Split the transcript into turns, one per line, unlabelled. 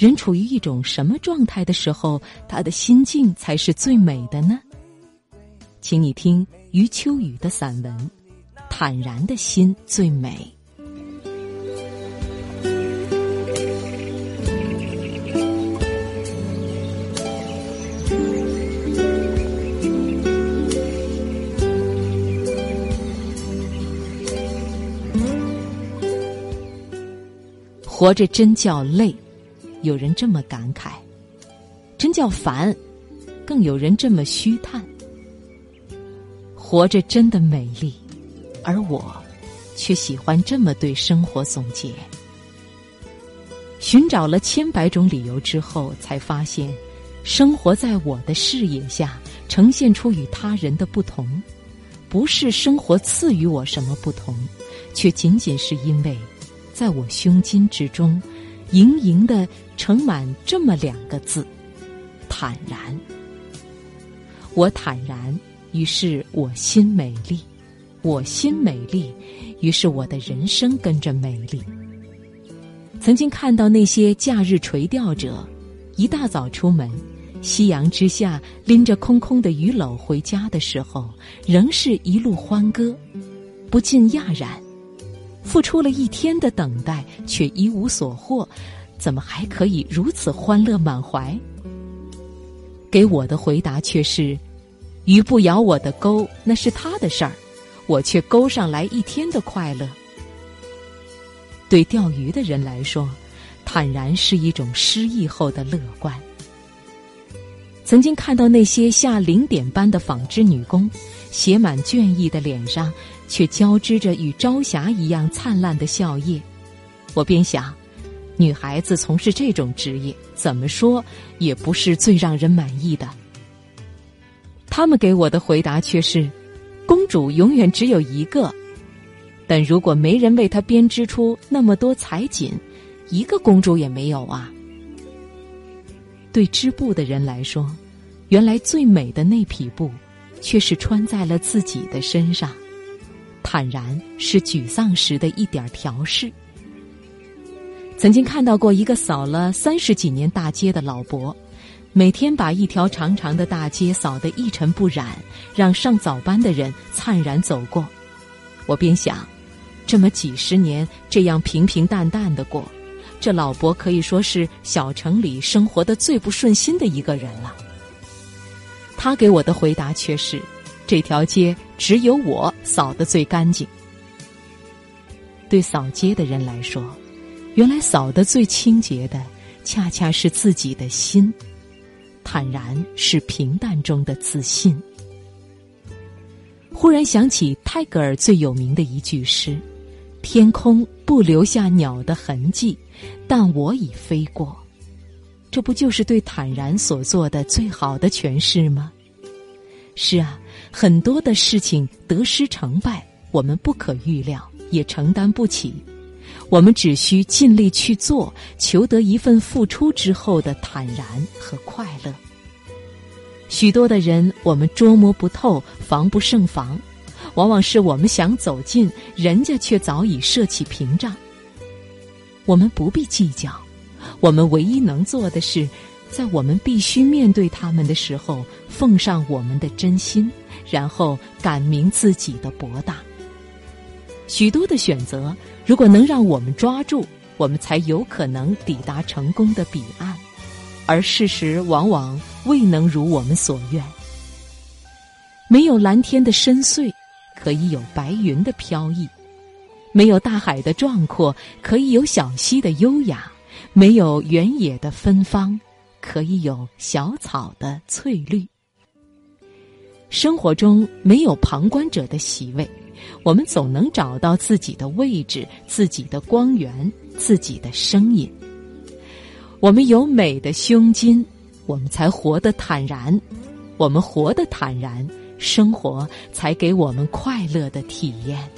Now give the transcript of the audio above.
人处于一种什么状态的时候，他的心境才是最美的呢？请你听余秋雨的散文《坦然的心最美》。活着真叫累，有人这么感慨；真叫烦，更有人这么虚叹。活着真的美丽，而我却喜欢这么对生活总结。寻找了千百种理由之后，才发现，生活在我的视野下，呈现出与他人的不同，不是生活赐予我什么不同，却仅仅是因为。在我胸襟之中，盈盈的盛满这么两个字：坦然。我坦然，于是我心美丽；我心美丽，于是我的人生跟着美丽。曾经看到那些假日垂钓者，一大早出门，夕阳之下拎着空空的鱼篓回家的时候，仍是一路欢歌，不禁讶然。付出了一天的等待，却一无所获，怎么还可以如此欢乐满怀？给我的回答却是：鱼不咬我的钩，那是他的事儿，我却勾上来一天的快乐。对钓鱼的人来说，坦然是一种失意后的乐观。曾经看到那些下零点班的纺织女工，写满倦意的脸上。却交织着与朝霞一样灿烂的笑靥，我便想，女孩子从事这种职业，怎么说也不是最让人满意的。他们给我的回答却是：公主永远只有一个，但如果没人为她编织出那么多彩锦，一个公主也没有啊。对织布的人来说，原来最美的那匹布，却是穿在了自己的身上。坦然是沮丧时的一点调试。曾经看到过一个扫了三十几年大街的老伯，每天把一条长长的大街扫得一尘不染，让上早班的人灿然走过。我便想，这么几十年这样平平淡淡的过，这老伯可以说是小城里生活的最不顺心的一个人了。他给我的回答却是。这条街只有我扫得最干净。对扫街的人来说，原来扫得最清洁的，恰恰是自己的心。坦然是平淡中的自信。忽然想起泰戈尔最有名的一句诗：“天空不留下鸟的痕迹，但我已飞过。”这不就是对坦然所做的最好的诠释吗？是啊。很多的事情得失成败，我们不可预料，也承担不起。我们只需尽力去做，求得一份付出之后的坦然和快乐。许多的人，我们捉摸不透，防不胜防，往往是我们想走近，人家却早已设起屏障。我们不必计较，我们唯一能做的是。在我们必须面对他们的时候，奉上我们的真心，然后感明自己的博大。许多的选择，如果能让我们抓住，我们才有可能抵达成功的彼岸。而事实往往未能如我们所愿。没有蓝天的深邃，可以有白云的飘逸；没有大海的壮阔，可以有小溪的优雅；没有原野的芬芳。可以有小草的翠绿。生活中没有旁观者的席位，我们总能找到自己的位置、自己的光源、自己的声音。我们有美的胸襟，我们才活得坦然；我们活得坦然，生活才给我们快乐的体验。